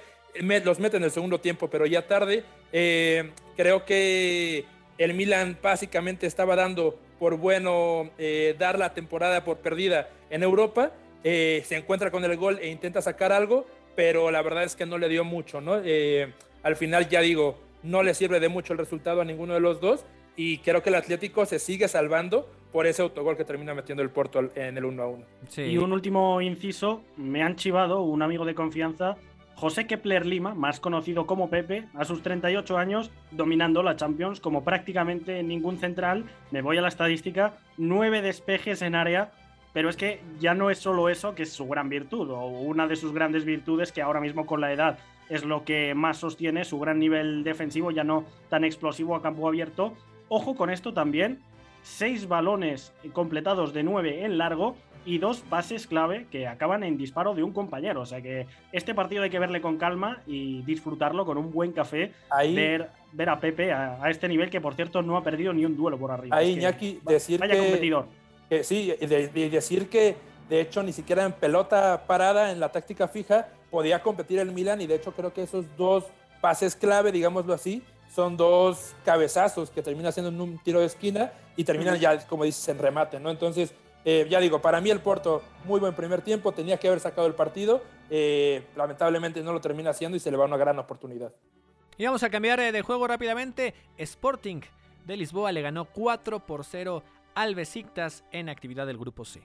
los mete en el segundo tiempo, pero ya tarde. Eh, creo que el Milan básicamente estaba dando por bueno eh, dar la temporada por perdida en Europa, eh, se encuentra con el gol e intenta sacar algo, pero la verdad es que no le dio mucho, ¿no? Eh, al final ya digo, no le sirve de mucho el resultado a ninguno de los dos y creo que el Atlético se sigue salvando por ese autogol que termina metiendo el Porto en el 1 a 1.
Y un último inciso, me han chivado un amigo de confianza, José Kepler Lima, más conocido como Pepe, a sus 38 años dominando la Champions como prácticamente ningún central. Me voy a la estadística, nueve despejes en área, pero es que ya no es solo eso, que es su gran virtud, o una de sus grandes virtudes que ahora mismo con la edad es lo que más sostiene su gran nivel defensivo, ya no tan explosivo a campo abierto. Ojo con esto también, seis balones completados de nueve en largo y dos pases clave que acaban en disparo de un compañero. O sea que este partido hay que verle con calma y disfrutarlo con un buen café.
Ahí-
Ver, ver a Pepe a, a este nivel que, por cierto, no ha perdido ni un duelo por arriba.
Ahí,
Es que
Iñaki, decir
vaya
que,
competidor.
Que sí, y de- decir que de hecho ni siquiera en pelota parada, en la táctica fija, podía competir el Milan y de hecho creo que esos dos pases clave, digámoslo así, son dos cabezazos que terminan siendo en un tiro de esquina y terminan ya, como dices, en remate, ¿no? Entonces, eh, ya digo, para mí el Porto, muy buen primer tiempo, tenía que haber sacado el partido, eh, lamentablemente no lo termina haciendo y se le va una gran oportunidad.
Y vamos a cambiar eh, de juego rápidamente. Sporting de Lisboa le ganó 4 por 0 al Besiktas en actividad del grupo C.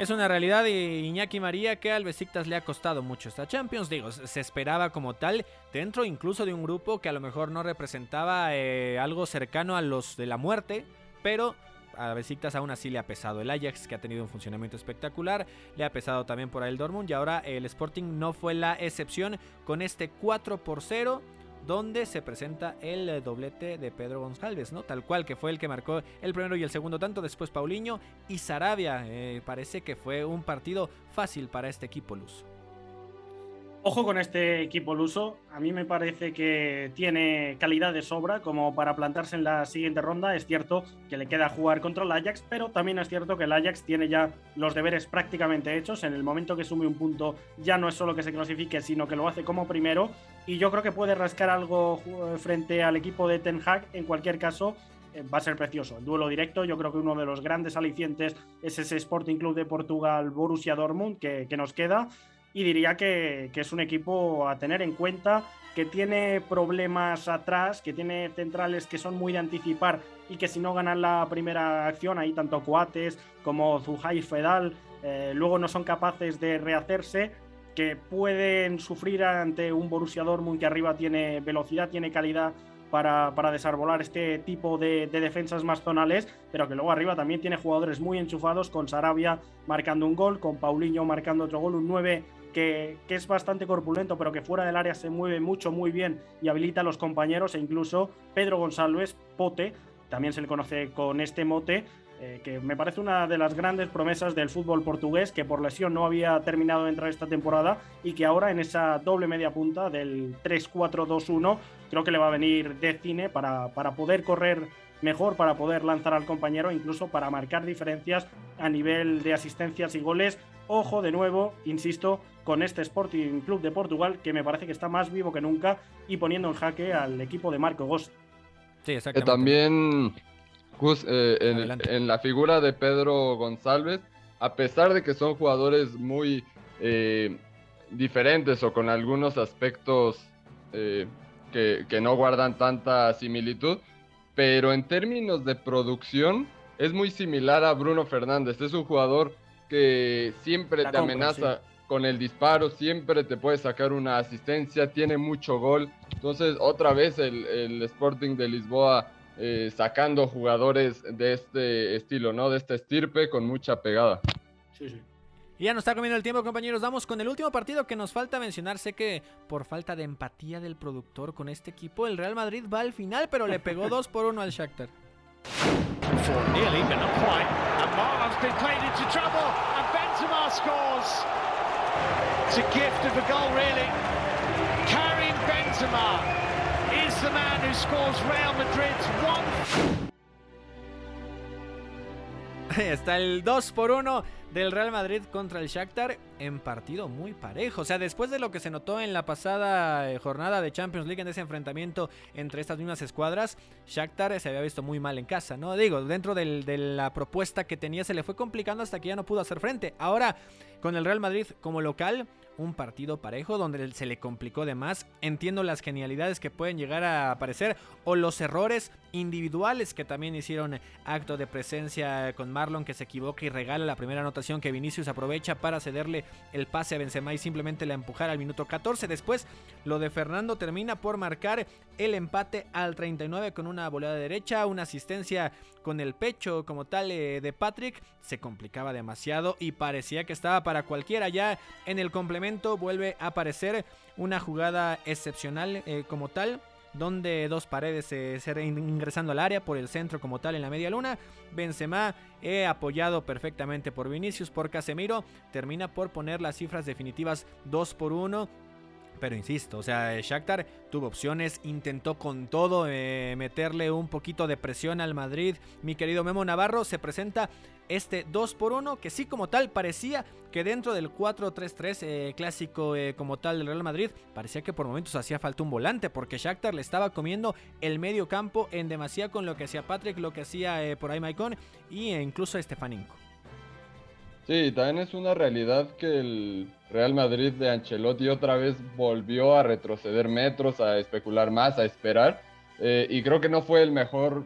Es una realidad, y Iñaki María, que al Besiktas le ha costado mucho esta Champions. Digo, se esperaba como tal, dentro incluso de un grupo que a lo mejor no representaba eh, algo cercano a los de la muerte, pero a Besiktas aún así le ha pesado el Ajax, que ha tenido un funcionamiento espectacular, le ha pesado también por ahí el Dortmund, y ahora el Sporting no fue la excepción con este 4 por 0 donde se presenta el eh, doblete de Pedro González, ¿no? Tal cual que fue el que marcó el primero y el segundo tanto, después Paulinho y Sarabia. Eh, parece que fue un partido fácil para este equipo Luz.
Ojo con este equipo luso. A mí me parece que tiene calidad de sobra como para plantarse en la siguiente ronda. Es cierto que le queda jugar contra el Ajax, pero también es cierto que el Ajax tiene ya los deberes prácticamente hechos. En el momento que sume un punto, ya no es solo que se clasifique, sino que lo hace como primero. Y yo creo que puede rascar algo ju- frente al equipo de Ten Hag. En cualquier caso, eh, va a ser precioso. El duelo directo, yo creo que uno de los grandes alicientes es ese Sporting Club de Portugal, Borussia Dortmund, que nos queda y diría que, que es un equipo a tener en cuenta, que tiene problemas atrás, que tiene centrales que son muy de anticipar y que si no ganan la primera acción, ahí tanto Coates como Zuhai Fedal, eh, luego no son capaces de rehacerse, que pueden sufrir ante un Borussia Dortmund que arriba tiene velocidad, tiene calidad para, para desarbolar este tipo de, de, defensas más zonales, pero que luego arriba también tiene jugadores muy enchufados, con Sarabia marcando un gol, con Paulinho marcando otro gol, un 9 que, es bastante corpulento, pero que fuera del área se mueve mucho, muy bien y habilita a los compañeros, e incluso Pedro González, Pote, también se le conoce con este mote, eh, que me parece una de las grandes promesas del fútbol portugués, que por lesión no había terminado de entrar esta temporada y que ahora en esa doble media punta del 3-4-2-1 creo que le va a venir de cine para, para poder correr mejor, para poder lanzar al compañero, incluso para marcar diferencias a nivel de asistencias y goles. Ojo de nuevo, insisto, con este Sporting Club de Portugal que me parece que está más vivo que nunca y poniendo en jaque al equipo de Marco Gos.
Sí,
exactamente. también Gus, eh, en, en, la figura de Pedro González, a pesar de que son jugadores muy eh, diferentes o con algunos aspectos eh, que, que, no guardan tanta similitud, pero en términos de producción es muy similar a Bruno Fernández. Es un jugador que siempre la te compra, amenaza sí. con el disparo, siempre te puede sacar una asistencia, tiene mucho gol. Entonces, otra vez el, el Sporting de Lisboa eh, sacando jugadores de este estilo, ¿no? De este estirpe con mucha pegada.
Sí, sí.
Y ya nos está comiendo el tiempo, compañeros. Vamos con el último partido que nos falta mencionar. Sé que por falta de empatía del productor con este equipo, el Real Madrid va al final, pero le pegó *laughs* 2 por 1 al Shakhtar.
It's a gift of a goal, really. Karim Benzema is the man who scores Real Madrid's one. *laughs*
Está el 2 por 1 del Real Madrid contra el Shakhtar en partido muy parejo. O sea, después de lo que se notó en la pasada eh, jornada de Champions League en ese enfrentamiento entre estas mismas escuadras, Shakhtar se había visto muy mal en casa, ¿no? Digo, dentro de la propuesta que tenía se le fue complicando hasta que ya no pudo hacer frente. Ahora, con el Real Madrid como local, un partido parejo donde se le complicó de más. Entiendo las genialidades que pueden llegar a aparecer o los errores individuales que también hicieron acto de presencia con Marlon que se equivoca y regala la primera anotación que Vinicius aprovecha para cederle el pase a Benzema y simplemente la empujar al minuto 14. Después lo de Fernando termina por marcar el empate al 39 con una volada de derecha, una asistencia con el pecho como tal eh, de Patrick. Se complicaba demasiado y parecía que estaba para cualquiera ya en el complemento. Vuelve a aparecer una jugada excepcional eh, como tal donde dos paredes se ingresando al área por el centro como tal en la media luna. Benzema, eh, apoyado perfectamente por Vinicius, por Casemiro, termina por poner las cifras definitivas 2 por 1. Pero insisto, o sea, Shakhtar tuvo opciones, intentó con todo eh, meterle un poquito de presión al Madrid. Mi querido Memo Navarro se presenta este 2 por 1 que sí como tal parecía que dentro del 4-3-3 eh, clásico eh, como tal del Real Madrid parecía que por momentos hacía falta un volante porque Shakhtar le estaba comiendo el medio campo en demasía con lo que hacía Patrick, lo que hacía eh, por ahí Maicon y incluso Estefaninco.
Sí, también es una realidad que el Real Madrid de Ancelotti otra vez volvió a retroceder metros, a especular más, a esperar. Y creo que no fue el mejor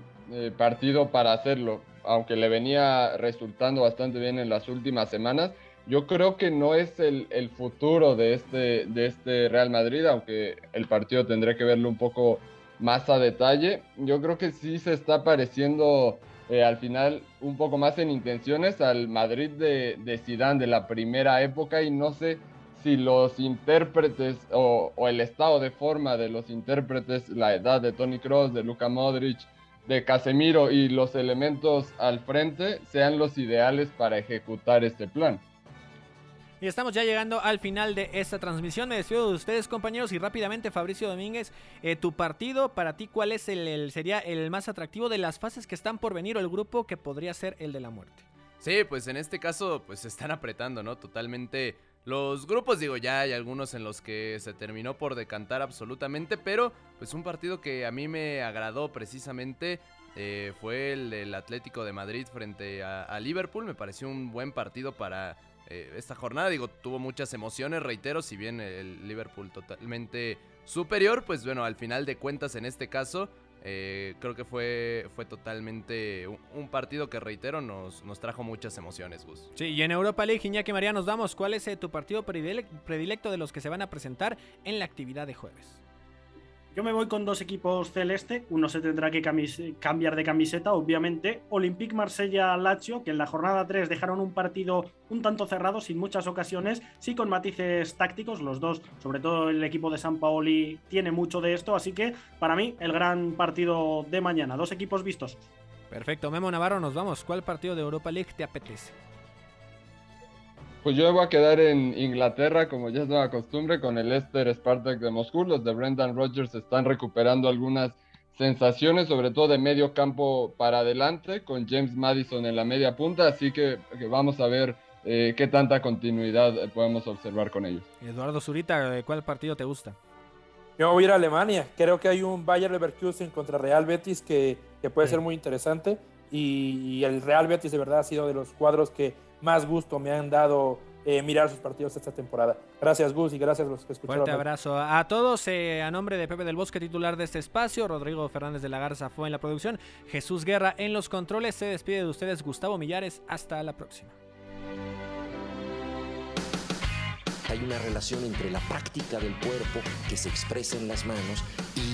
partido para hacerlo, aunque le venía resultando bastante bien en las últimas semanas. Yo creo que no es el, futuro de este, de este Real Madrid, aunque el partido tendré que verlo un poco más a detalle. Yo creo que sí se está pareciendo eh, al final un poco más en intenciones al Madrid de, de de la primera época y no sé si los intérpretes o, o, el estado de forma de los intérpretes, la edad de Tony Cross, de Luka Modric, de Casemiro y los elementos al frente sean los ideales para ejecutar este plan.
Y estamos ya llegando al final de esta transmisión. Me despido de ustedes, compañeros. Y rápidamente, Fabricio Domínguez, eh, tu partido, para ti, ¿cuál es el, el, sería el más atractivo de las fases que están por venir o el grupo que podría ser el de la muerte?
Sí, pues en este caso, pues se están apretando, ¿no? Totalmente. Los grupos, digo, ya hay algunos en los que se terminó por decantar absolutamente, pero pues un partido que a mí me agradó precisamente eh, fue el del Atlético de Madrid frente a, Liverpool. Me pareció un buen partido para eh, esta jornada. Digo, tuvo muchas emociones, reitero, si bien el Liverpool totalmente superior, pues bueno, al final de cuentas en este caso, eh, creo que fue, fue totalmente un, partido que, reitero, nos, nos trajo muchas emociones, Gus.
Sí, y en Europa League, Iñaki María, nos damos, ¿cuál es eh, tu partido predilecto de los que se van a presentar en la actividad de jueves?
Yo me voy con dos equipos celeste. Uno se tendrá que cambiar de camiseta, obviamente. Olympique Marsella-Lazio, que en la jornada 3 dejaron un partido un tanto cerrado, sin muchas ocasiones, sí con matices tácticos. Los dos, sobre todo el equipo de San Paoli, tiene mucho de esto. Así que para mí, el gran partido de mañana. Dos equipos vistosos.
Perfecto, Memo Navarro, nos vamos. ¿Cuál partido de Europa League te apetece?
Pues yo me voy a quedar en Inglaterra, como ya es nueva costumbre, con el Leicester Spartak de Moscú. Los de Brendan Rodgers están recuperando algunas sensaciones, sobre todo de medio campo para adelante, con James Madison en la media punta, así que, que vamos a ver eh, qué tanta continuidad eh, podemos observar con ellos.
Eduardo Zurita, ¿cuál partido te gusta?
Yo voy a ir a Alemania. Creo que hay un Bayer Leverkusen contra Real Betis que, que puede ser muy interesante. Y, y el Real Betis de verdad ha sido de los cuadros que más gusto me han dado eh, mirar sus partidos esta temporada. Gracias Gus y gracias a los que escucharon.
Fuerte abrazo a todos. eh, a nombre de Pepe del Bosque, titular de este espacio, Rodrigo Fernández de la Garza fue en la producción, Jesús Guerra en los controles. Se despide de ustedes Gustavo Millares. Hasta la próxima.
Hay una relación entre la práctica del cuerpo que se expresa en las manos y